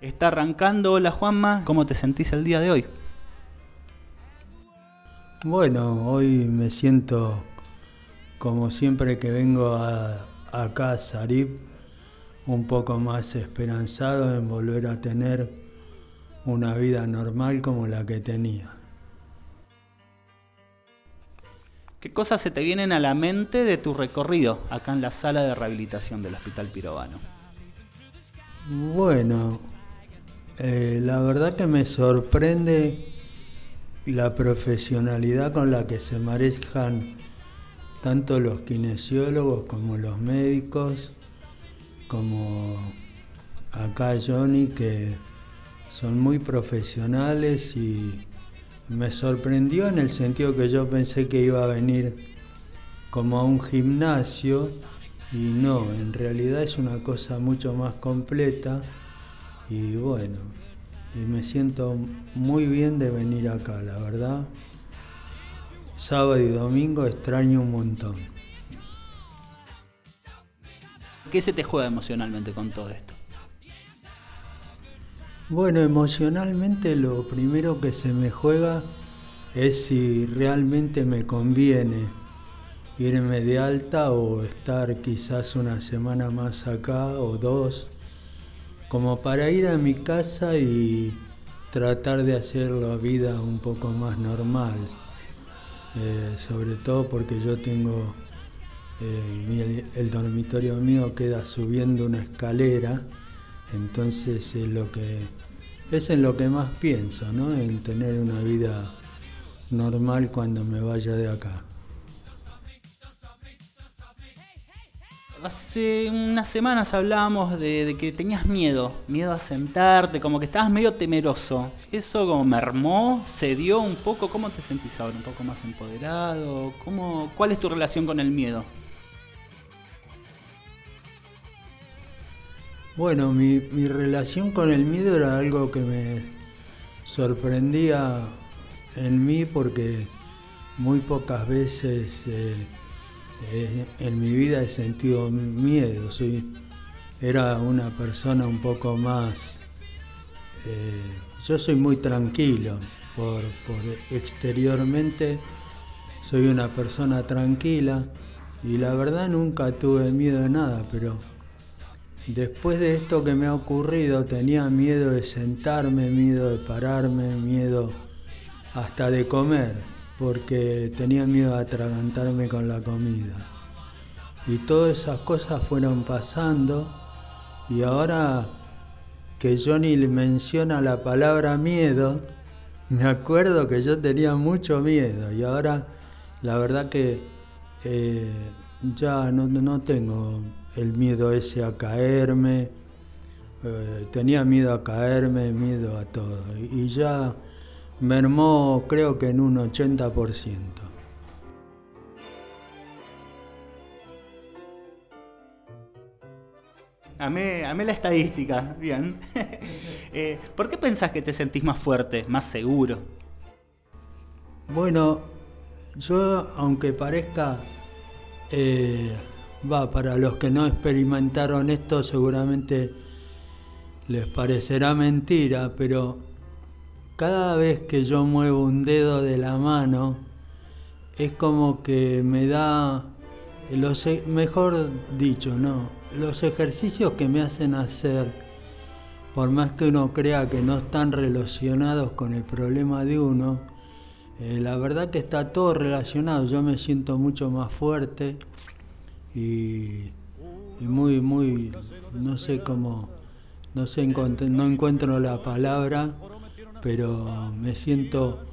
Está arrancando, hola Juanma, ¿cómo te sentís el día de hoy? Bueno, hoy me siento como siempre que vengo a, acá a Sarip, un poco más esperanzado en volver a tener una vida normal como la que tenía. ¿Qué cosas se te vienen a la mente de tu recorrido acá en la sala de rehabilitación del Hospital Pirovano? Bueno, eh, la verdad que me sorprende la profesionalidad con la que se manejan tanto los kinesiólogos como los médicos, como acá Johnny, que son muy profesionales y me sorprendió en el sentido que yo pensé que iba a venir como a un gimnasio y no, en realidad es una cosa mucho más completa y bueno, y me siento muy bien de venir acá, la verdad. Sábado y domingo extraño un montón. ¿Qué se te juega emocionalmente con todo esto? Bueno, emocionalmente lo primero que se me juega es si realmente me conviene irme de alta o estar quizás una semana más acá o dos, como para ir a mi casa y tratar de hacer la vida un poco más normal, eh, sobre todo porque yo tengo, eh, el dormitorio mío queda subiendo una escalera, entonces es lo que es en lo que más pienso, ¿no? En tener una vida normal cuando me vaya de acá. Hace unas semanas hablábamos de, que tenías miedo, miedo a sentarte, como que estabas medio temeroso. ¿Eso como mermó? ¿Se dio un poco? ¿Cómo te sentís ahora? ¿Un poco más empoderado? ¿Cómo, ¿Cuál es tu relación con el miedo? Bueno, mi, relación con el miedo era algo que me sorprendía en mí porque muy pocas veces eh, en mi vida he sentido miedo. Soy, era una persona un poco más... Eh, yo soy muy tranquilo, por, por exteriormente soy una persona tranquila y la verdad nunca tuve miedo de nada, pero Después de esto que me ha ocurrido, tenía miedo de sentarme, miedo de pararme, miedo hasta de comer, porque tenía miedo de atragantarme con la comida. Y todas esas cosas fueron pasando y ahora que Johnny menciona la palabra miedo, me acuerdo que yo tenía mucho miedo y ahora la verdad que eh, ya no, no tengo el miedo ese a caerme, eh, tenía miedo a caerme, miedo a todo. Y ya mermó creo que en un 80%. Amé, amé la estadística, bien. Eh, ¿Por qué pensás que te sentís más fuerte, más seguro? Bueno, yo aunque parezca eh, va, para los que no experimentaron esto seguramente les parecerá mentira, pero cada vez que yo muevo un dedo de la mano, es como que me da, los, e, mejor dicho, no, los ejercicios que me hacen hacer, por más que uno crea que no están relacionados con el problema de uno, eh, la verdad que está todo relacionado, yo me siento mucho más fuerte, y, muy, muy, no sé cómo, no sé, no encuentro la palabra, pero me siento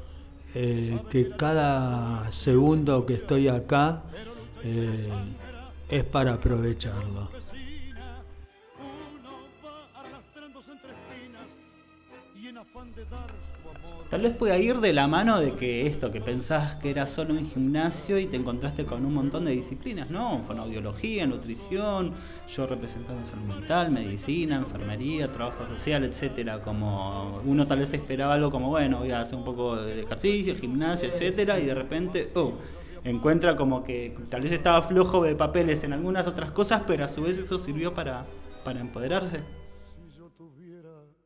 eh, que cada segundo que estoy acá eh, es para aprovecharlo. Tal vez pueda ir de la mano de que esto, que pensás que era solo un gimnasio y te encontraste con un montón de disciplinas, ¿no? Fonoaudiología, nutrición, yo representando salud mental, medicina, enfermería, trabajo social, etcétera. Como uno tal vez esperaba algo como, bueno, voy a hacer un poco de ejercicio, gimnasio, etcétera, y de repente, oh, encuentra como que tal vez estaba flojo de papeles en algunas otras cosas, pero a su vez eso sirvió para, para empoderarse.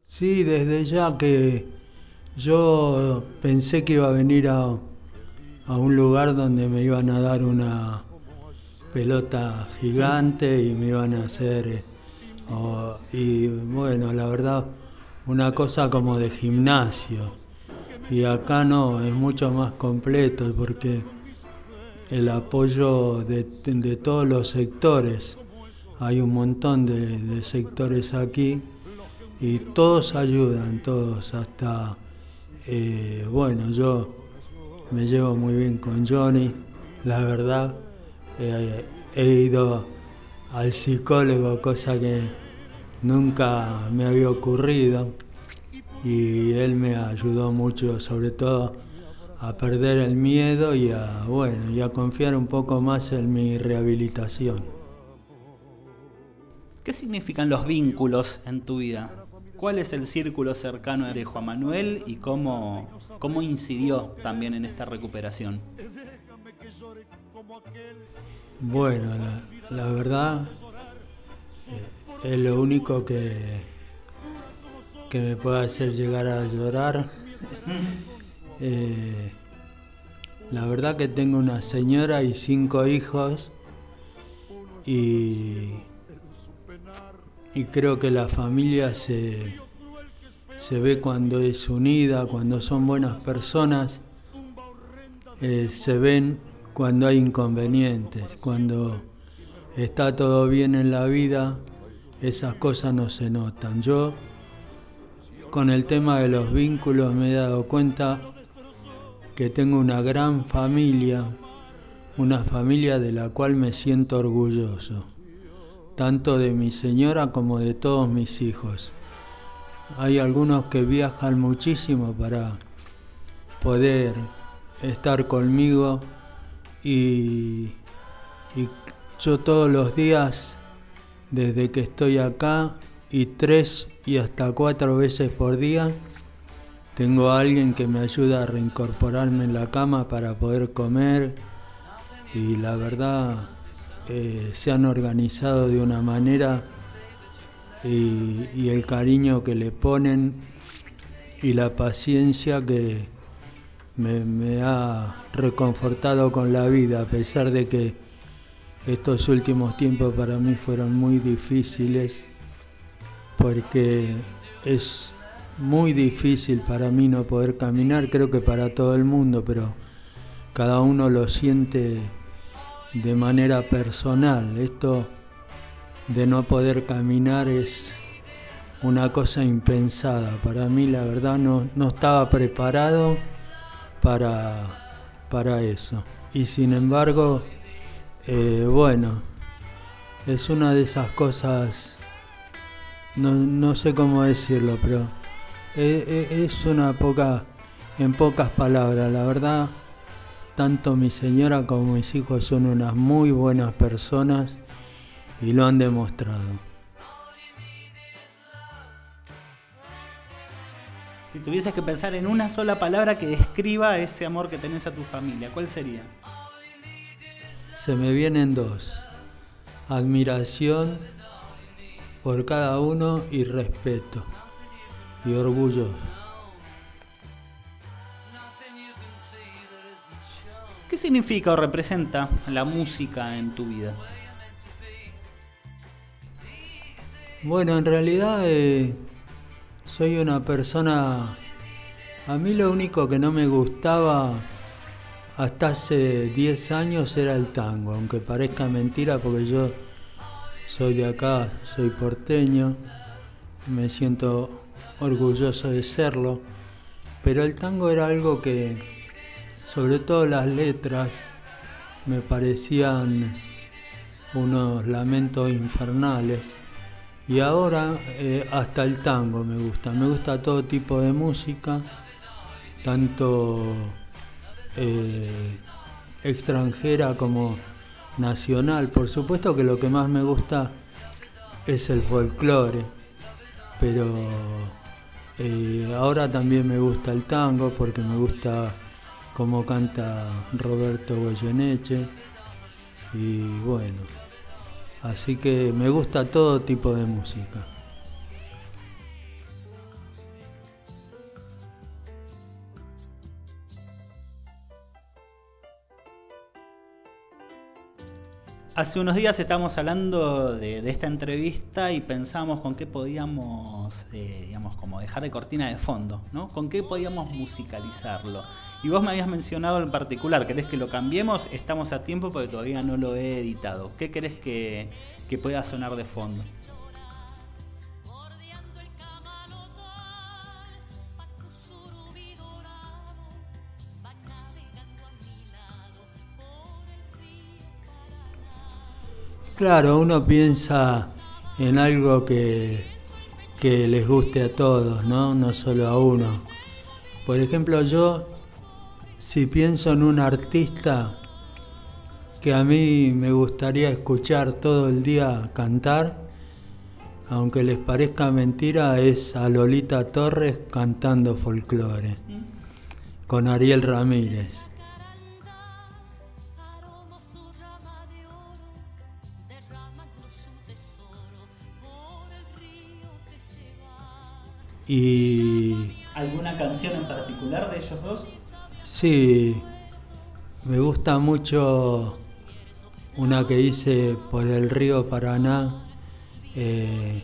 Sí, desde ya que yo pensé que iba a venir a, a un lugar donde me iban a dar una pelota gigante y me iban a hacer, eh, y bueno, la verdad, una cosa como de gimnasio. Y acá no, es mucho más completo porque el apoyo de, de todos los sectores, hay un montón de sectores aquí y todos ayudan, todos, hasta, eh, bueno, yo me llevo muy bien con Johnny, la verdad, eh, he ido al psicólogo, cosa que nunca me había ocurrido, y él me ayudó mucho, sobre todo a perder el miedo y a, bueno, y a confiar un poco más en mi rehabilitación. ¿Qué significan los vínculos en tu vida? ¿Cuál es el círculo cercano de Juan Manuel y cómo, cómo incidió también en esta recuperación? Bueno, la, verdad eh, es lo único que, que me puede hacer llegar a llorar. Eh, la verdad que tengo una señora y cinco hijos y, y creo que la familia se, se ve cuando es unida, cuando son buenas personas, eh, se ven cuando hay inconvenientes, cuando está todo bien en la vida, esas cosas no se notan. Yo con el tema de los vínculos me he dado cuenta que tengo una gran familia, una familia de la cual me siento orgulloso, tanto de mi señora como de todos mis hijos. Hay algunos que viajan muchísimo para poder estar conmigo y, yo todos los días, desde que estoy acá, y tres y hasta cuatro veces por día, tengo a alguien que me ayuda a reincorporarme en la cama para poder comer y la verdad eh, se han organizado de una manera y, el cariño que le ponen y la paciencia que me ha reconfortado con la vida, a pesar de que estos últimos tiempos para mí fueron muy difíciles, porque es muy difícil para mí no poder caminar, creo que para todo el mundo, pero cada uno lo siente de manera personal. Esto de no poder caminar es una cosa impensada. Para mí la verdad no, no estaba preparado para, para eso. Y sin embargo, eh, bueno, es una de esas cosas, no, no sé cómo decirlo, pero eh, eh, es una poca, en pocas palabras, la verdad, tanto mi señora como mis hijos son unas muy buenas personas y lo han demostrado. Si tuvieses que pensar en una sola palabra que describa ese amor que tenés a tu familia, ¿cuál sería? Se me vienen dos. Admiración por cada uno y respeto y orgullo. ¿Qué significa o representa la música en tu vida? Bueno, en realidad eh, soy una persona... A mí lo único que no me gustaba hasta hace 10 años era el tango, aunque parezca mentira porque yo soy de acá, soy porteño, me siento orgulloso de serlo, pero el tango era algo que, sobre todo las letras, me parecían unos lamentos infernales. Y ahora eh, hasta el tango me gusta, me gusta todo tipo de música, tanto eh, extranjera como nacional. Por supuesto que lo que más me gusta es el folclore, pero eh, ahora también me gusta el tango porque me gusta como canta Roberto Goyeneche. Y bueno, así que me gusta todo tipo de música. Hace unos días estábamos hablando de, esta entrevista y pensamos con qué podíamos, eh, digamos, como dejar de cortina de fondo, ¿no? Con qué podíamos musicalizarlo. Y vos me habías mencionado en particular, ¿querés que lo cambiemos? Estamos a tiempo porque todavía no lo he editado. ¿Qué querés que, que pueda sonar de fondo? Claro, uno piensa en algo que, que les guste a todos, ¿no? No solo a uno. Por ejemplo, yo, si pienso en un artista que a mí me gustaría escuchar todo el día cantar, aunque les parezca mentira, es a Lolita Torres cantando folclore, con Ariel Ramírez. Y... ¿Alguna canción en particular de ellos dos? Sí, me gusta mucho una que dice por el río Paraná, eh,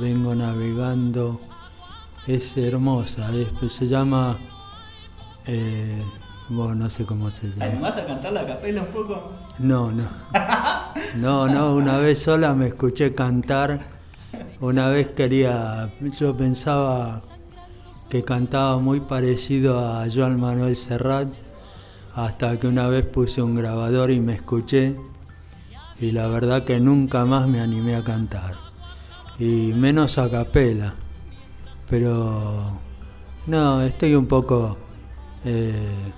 vengo navegando, es hermosa, se llama, eh, bueno, no sé cómo se llama. ¿Me vas a cantar la capela un poco? No, no. No, no, una vez sola me escuché cantar una vez quería, yo pensaba que cantaba muy parecido a Joan Manuel Serrat, hasta que una vez puse un grabador y me escuché, y la verdad que nunca más me animé a cantar, y menos a capela, pero no, estoy un poco eh,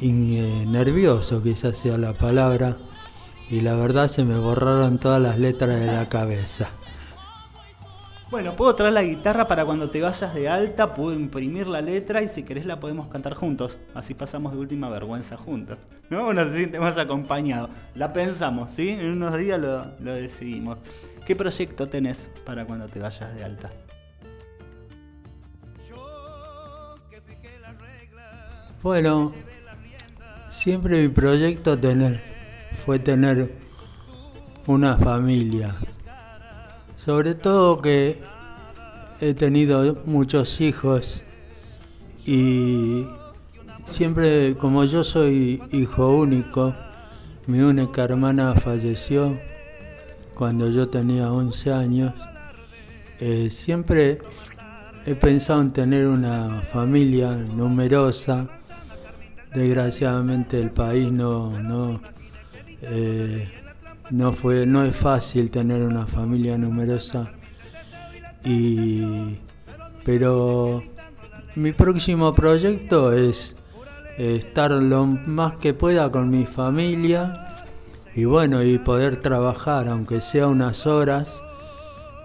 eh, nervioso, quizás sea la palabra y la verdad se me borraron todas las letras de la cabeza. Bueno, puedo traer la guitarra para cuando te vayas de alta, puedo imprimir la letra y si querés la podemos cantar juntos. Así pasamos de última vergüenza juntos. ¿No? Uno se siente más acompañado. La pensamos, ¿sí? En unos días lo, lo decidimos. ¿Qué proyecto tenés para cuando te vayas de alta? Bueno, siempre mi proyecto tener fue tener una familia. Sobre todo que he tenido muchos hijos y siempre como yo soy hijo único, mi única hermana falleció cuando yo tenía 11 años. Eh, siempre he pensado en tener una familia numerosa. Desgraciadamente el país no, no, eh, no, fue, no es fácil tener una familia numerosa, y, pero mi próximo proyecto es estar lo más que pueda con mi familia y bueno, y poder trabajar, aunque sea unas horas,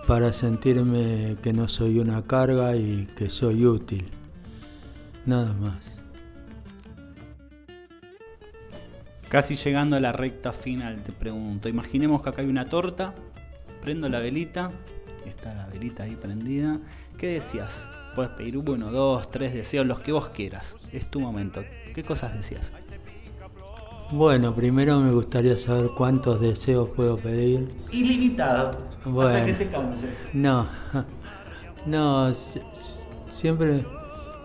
para sentirme que no soy una carga y que soy útil. Nada más. Casi llegando a la recta final, te pregunto. Imaginemos que acá hay una torta, prendo la velita, está la velita ahí prendida. ¿Qué decías? Puedes pedir uno, dos, tres deseos, los que vos quieras. Es tu momento. ¿Qué cosas decías? Bueno, primero me gustaría saber cuántos deseos puedo pedir. Ilimitado. Bueno, hasta que te canses. No, no, siempre.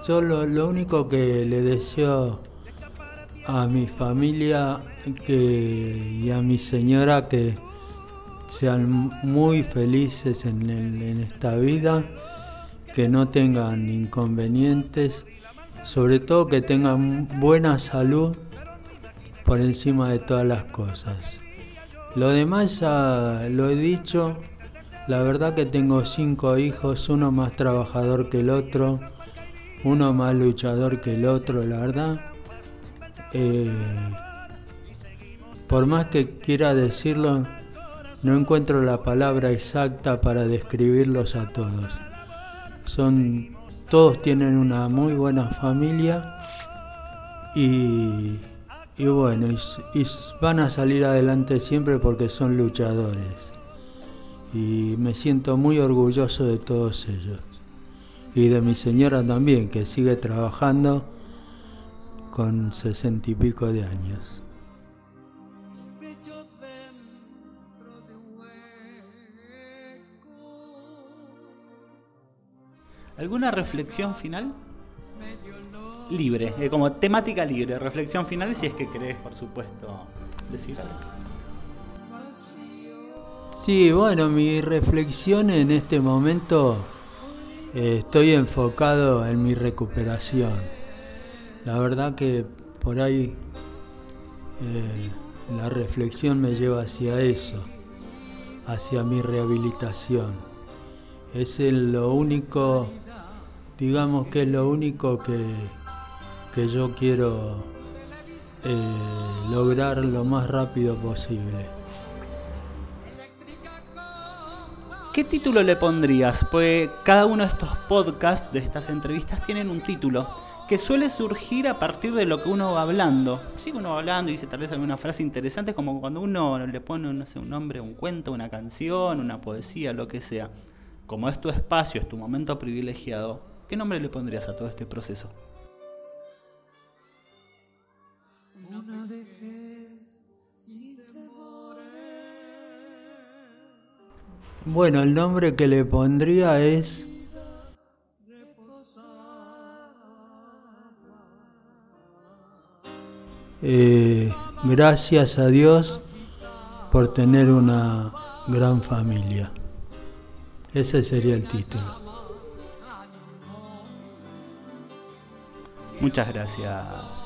Yo lo único que le deseo a mi familia que, y a mi señora que sean muy felices en, en esta vida, que no tengan inconvenientes, sobre todo que tengan buena salud por encima de todas las cosas. Lo demás ya lo he dicho, la verdad que tengo cinco hijos, uno más trabajador que el otro, uno más luchador que el otro, la verdad eh, por más que quiera decirlo, no encuentro la palabra exacta para describirlos a todos. Son, todos tienen una muy buena familia y, bueno, y van a salir adelante siempre porque son luchadores. Y me siento muy orgulloso de todos ellos. Y de mi señora también, que sigue trabajando con sesenta y pico de años. ¿Alguna reflexión final? Libre, eh, como temática libre, reflexión final si es que querés, por supuesto, decir algo. Sí, bueno, mi reflexión en este momento eh, estoy enfocado en mi recuperación. La verdad que por ahí eh, la reflexión me lleva hacia eso, hacia mi rehabilitación. Es lo único, digamos que es lo único que, que yo quiero eh, lograr lo más rápido posible. ¿Qué título le pondrías? Pues cada uno de estos podcasts, de estas entrevistas, tienen un título que suele surgir a partir de lo que uno va hablando. Sí, uno va hablando y dice tal vez alguna frase interesante, como cuando uno le pone no sé, un nombre, un cuento, una canción, una poesía, lo que sea. Como es tu espacio, es tu momento privilegiado, ¿qué nombre le pondrías a todo este proceso? Bueno, el nombre que le pondría es Eh, gracias a Dios por tener una gran familia. Ese sería el título. Muchas gracias.